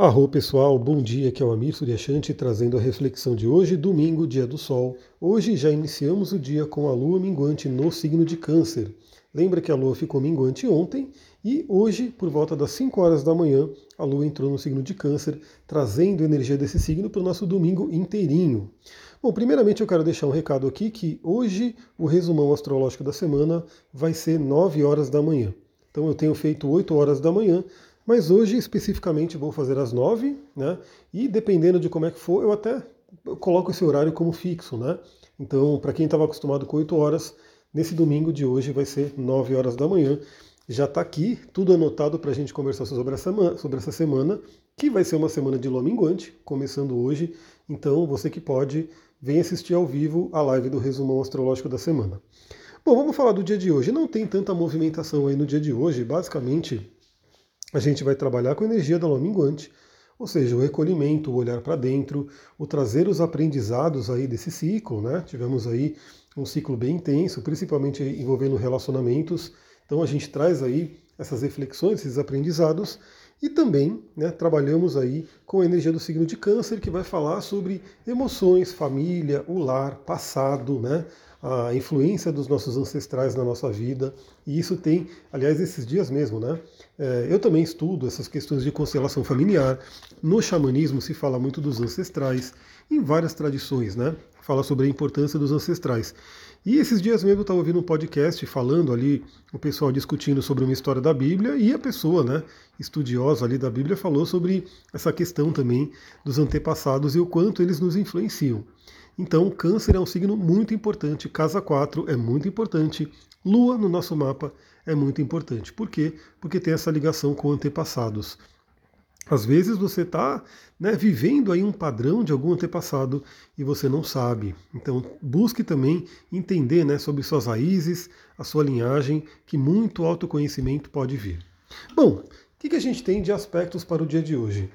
Arro pessoal, bom dia, aqui é o Amir Suryashanti trazendo a reflexão de hoje, domingo, dia do sol. Hoje já iniciamos o dia com a lua minguante no signo de câncer. Lembra que a lua ficou minguante ontem e hoje, por volta das 5 horas da manhã, a lua entrou no signo de câncer, trazendo energia desse signo para o nosso domingo inteirinho. Bom, primeiramente eu quero deixar um recado aqui que hoje o resumão astrológico da semana vai ser 9 horas da manhã. Então eu tenho feito 8 horas da manhã, mas hoje, especificamente, vou fazer às nove, né? E dependendo de como é que for, eu até coloco esse horário como fixo, né? Então, para quem estava acostumado com 8 horas, nesse domingo de hoje vai ser 9 horas da manhã. Já está aqui tudo anotado para a gente conversar sobre essa, sobre essa semana, que vai ser uma semana de lua minguante, começando hoje. Então, você que pode, vem assistir ao vivo a live do resumão astrológico da semana. Bom, vamos falar do dia de hoje. Não tem tanta movimentação aí no dia de hoje, basicamente a gente vai trabalhar com a energia da lua minguante, ou seja, o recolhimento, o olhar para dentro, o trazer os aprendizados aí desse ciclo, né? Tivemos aí um ciclo bem intenso, principalmente envolvendo relacionamentos. Então a gente traz aí essas reflexões, esses aprendizados e também né, trabalhamos aí com a energia do signo de câncer, que vai falar sobre emoções, família, o lar, passado, né, a influência dos nossos ancestrais na nossa vida. E isso tem, aliás, esses dias mesmo, né? É, eu também estudo essas questões de constelação familiar. No xamanismo se fala muito dos ancestrais, em várias tradições, né? Fala sobre a importância dos ancestrais. E esses dias mesmo eu estava ouvindo um podcast falando ali, o pessoal discutindo sobre uma história da Bíblia, e a pessoa, né, estudiosa ali da Bíblia, falou sobre essa questão também dos antepassados e o quanto eles nos influenciam. Então, Câncer é um signo muito importante, casa 4 é muito importante, Lua no nosso mapa é muito importante. Por quê? Porque tem essa ligação com antepassados. Às vezes você está né, vivendo aí um padrão de algum antepassado e você não sabe. Então busque também entender né, sobre suas raízes, a sua linhagem, que muito autoconhecimento pode vir. Bom, o que, que a gente tem de aspectos para o dia de hoje?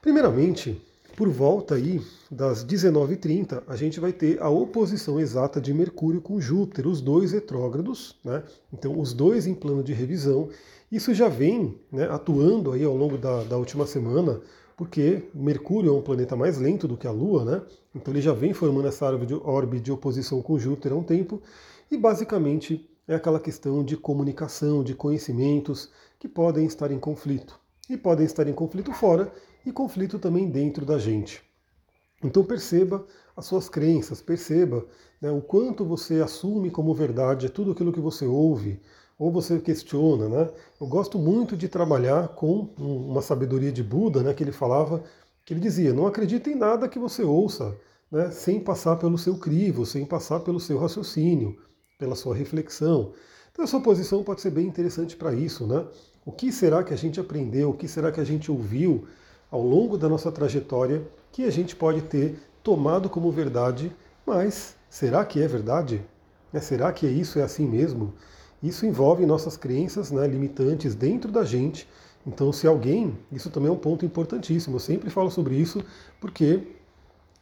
Primeiramente, por volta aí das 19h30, a gente vai ter a oposição exata de Mercúrio com Júpiter, os dois retrógrados, né? Então, os dois em plano de revisão. Isso já vem né, atuando aí ao longo da, da última semana, porque Mercúrio é um planeta mais lento do que a Lua, né? Então ele já vem formando essa órbita de oposição com Júpiter há um tempo, e basicamente é aquela questão de comunicação, de conhecimentos que podem estar em conflito. E podem estar em conflito fora e conflito também dentro da gente. Então perceba as suas crenças, perceba né, o quanto você assume como verdade tudo aquilo que você ouve ou você questiona. Né? Eu gosto muito de trabalhar com uma sabedoria de Buda, né, que ele falava, que ele dizia, não acredite em nada que você ouça, né, sem passar pelo seu crivo, sem passar pelo seu raciocínio, pela sua reflexão. Então a sua posição pode ser bem interessante para isso. Né? O que será que a gente aprendeu, o que será que a gente ouviu ao longo da nossa trajetória que a gente pode ter tomado como verdade, mas será que é verdade? É, será que é isso é assim mesmo? Isso envolve nossas crenças né, limitantes dentro da gente. Então, se alguém, isso também é um ponto importantíssimo, eu sempre falo sobre isso, porque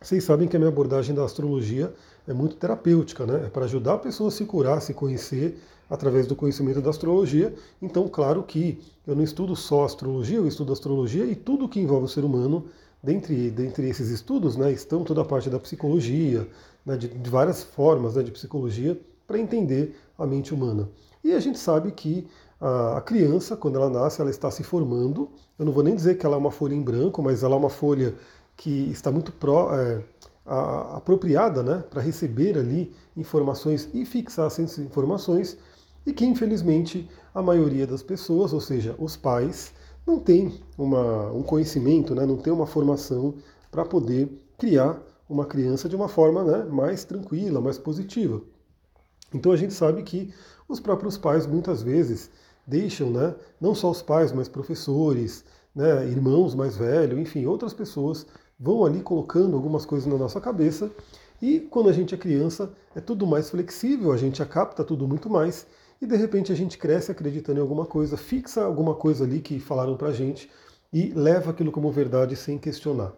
vocês sabem que a minha abordagem da astrologia é muito terapêutica, né? É para ajudar a pessoa a se curar, a se conhecer através do conhecimento da astrologia. Então, claro que eu não estudo só astrologia, eu estudo astrologia e tudo que envolve o ser humano. Dentre, dentre esses estudos, né, estão toda a parte da psicologia, né, de, de, várias formas né, de psicologia, para entender a mente humana. E a gente sabe que a, a criança, quando ela nasce, ela está se formando. Eu não vou nem dizer que ela é uma folha em branco, mas ela é uma folha que está muito pró, é, a, apropriada né, para receber ali informações e fixar essas informações, e que infelizmente a maioria das pessoas, ou seja, os pais, não tem uma, um conhecimento, né, não tem uma formação para poder criar uma criança de uma forma né, mais tranquila, mais positiva. Então a gente sabe que os próprios pais muitas vezes deixam, né, não só os pais, mas professores, né, irmãos mais velhos, enfim, outras pessoas vão ali colocando algumas coisas na nossa cabeça e quando a gente é criança é tudo mais flexível, a gente capta tudo muito mais e de repente a gente cresce acreditando em alguma coisa, fixa alguma coisa ali que falaram pra gente e leva aquilo como verdade sem questionar.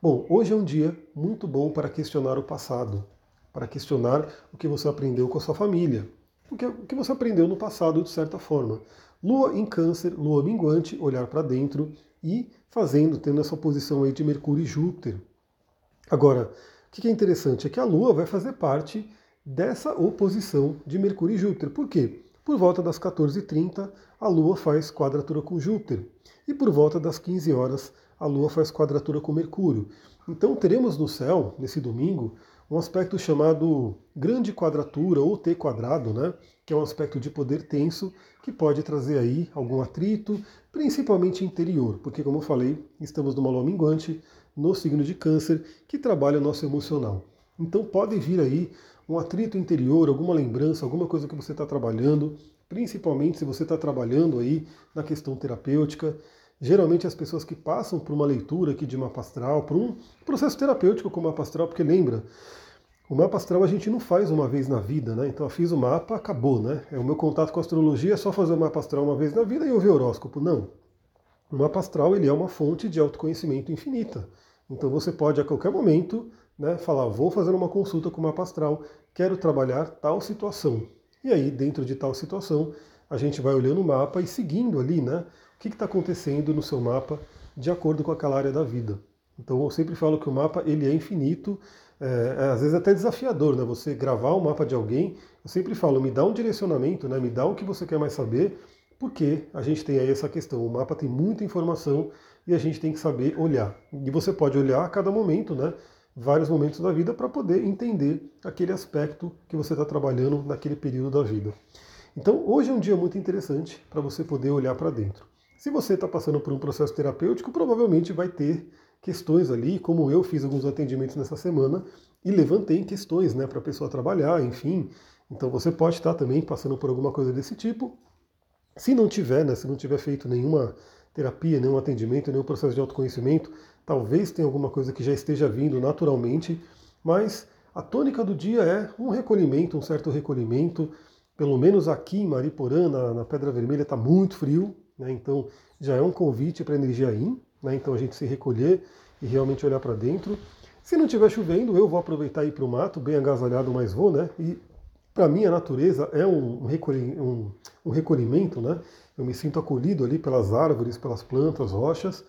Bom, hoje é um dia muito bom para questionar o passado, para questionar o que você aprendeu com a sua família, o que, o que você aprendeu no passado de certa forma. Lua em câncer, lua minguante, olhar para dentro, e fazendo, tendo essa posição aí de Mercúrio e Júpiter. Agora, o que é interessante é que a Lua vai fazer parte dessa oposição de Mercúrio e Júpiter. Por quê? Por volta das 14h30, a Lua faz quadratura com Júpiter. E por volta das 15 horas, a Lua faz quadratura com Mercúrio. Então teremos no céu, nesse domingo, um aspecto chamado grande quadratura ou T quadrado, né? que é um aspecto de poder tenso que pode trazer aí algum atrito, principalmente interior, porque como eu falei, estamos numa lua minguante no signo de câncer que trabalha o nosso emocional. Então pode vir aí um atrito interior, alguma lembrança, alguma coisa que você está trabalhando, principalmente se você está trabalhando aí na questão terapêutica. Geralmente as pessoas que passam por uma leitura aqui de mapa astral, por um processo terapêutico com mapa astral, porque lembra, o mapa astral a gente não faz uma vez na vida, né? Então eu fiz o mapa, acabou, né? É o meu contato com a astrologia é só fazer o mapa astral uma vez na vida e ouvir o horóscopo. Não. O mapa astral ele é uma fonte de autoconhecimento infinita. Então você pode a qualquer momento né, falar, vou fazer uma consulta com o mapa astral, quero trabalhar tal situação. E aí, dentro de tal situação, a gente vai olhando o mapa e seguindo ali, né? Que está acontecendo no seu mapa de acordo com aquela área da vida. Então eu sempre falo que o mapa ele é infinito, é, é, às vezes até desafiador, né? Você gravar o mapa de alguém, eu sempre falo, me dá um direcionamento, né? Me dá o que você quer mais saber, porque a gente tem aí essa questão. O mapa tem muita informação e a gente tem que saber olhar. E você pode olhar a cada momento, né? vários momentos da vida para poder entender aquele aspecto que você está trabalhando naquele período da vida. Então, hoje é um dia muito interessante para você poder olhar para dentro. Se você está passando por um processo terapêutico, provavelmente vai ter questões ali, como eu fiz alguns atendimentos nessa semana e levantei questões né, para a pessoa trabalhar, enfim. Então você pode estar também passando por alguma coisa desse tipo. Se não tiver, né, se não tiver feito nenhuma terapia, nenhum atendimento, nenhum processo de autoconhecimento, talvez tenha alguma coisa que já esteja vindo naturalmente, mas a tônica do dia é um recolhimento, um certo recolhimento. Pelo menos aqui em Mariporã, na, na Pedra Vermelha, está muito frio, né? então já é um convite para a energia Yin, né? então a gente se recolher e realmente olhar para dentro. Se não estiver chovendo, eu vou aproveitar e ir para o mato, bem agasalhado, mas vou, né? E para mim a natureza é um, um, um recolhimento, né? Eu me sinto acolhido ali pelas árvores, pelas plantas, rochas.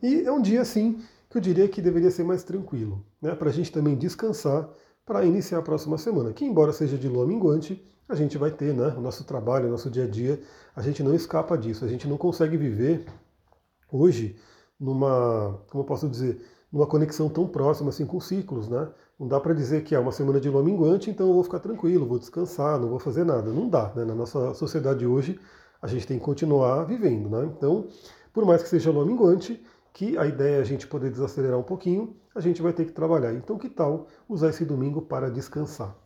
E é um dia assim que eu diria que deveria ser mais tranquilo, né? Para a gente também descansar para iniciar a próxima semana. Que embora seja de lua minguante, a gente vai ter, né? O nosso trabalho, o nosso dia a dia, a gente não escapa disso. A gente não consegue viver hoje numa, como eu posso dizer, numa conexão tão próxima assim com ciclos, né? Não dá para dizer que é uma semana de lua minguante, então eu vou ficar tranquilo, vou descansar, não vou fazer nada. Não dá, né? Na nossa sociedade hoje, a gente tem que continuar vivendo, né? Então, por mais que seja lua minguante, que a ideia é a gente poder desacelerar um pouquinho, a gente vai ter que trabalhar. Então, que tal usar esse domingo para descansar?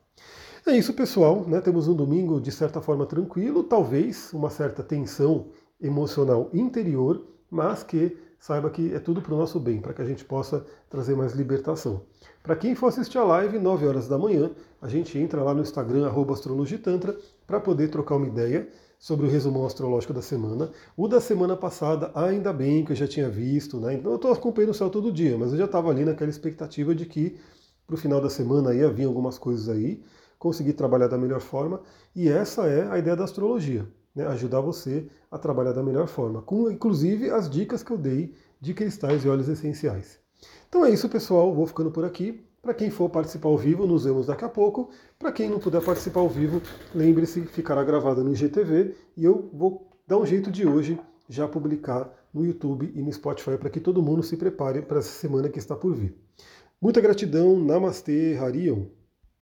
É isso, pessoal. Né? Temos um domingo de certa forma tranquilo, talvez uma certa tensão emocional interior, mas que saiba que é tudo para o nosso bem, para que a gente possa trazer mais libertação. Para quem for assistir a live, 9 horas da manhã, a gente entra lá no Instagram, astrologitantra, para poder trocar uma ideia sobre o resumão astrológico da semana. O da semana passada, ainda bem que eu já tinha visto, né? Então eu estou acompanhando o céu todo dia, mas eu já estava ali naquela expectativa de que para o final da semana ia vir algumas coisas aí, conseguir trabalhar da melhor forma, e essa é a ideia da astrologia, né? ajudar você a trabalhar da melhor forma, com inclusive as dicas que eu dei de cristais e óleos essenciais. Então é isso, pessoal, vou ficando por aqui. Para quem for participar ao vivo, nos vemos daqui a pouco. Para quem não puder participar ao vivo, lembre-se, ficará gravada no IGTV e eu vou dar um jeito de hoje já publicar no YouTube e no Spotify para que todo mundo se prepare para essa semana que está por vir. Muita gratidão, Namastê, Harion.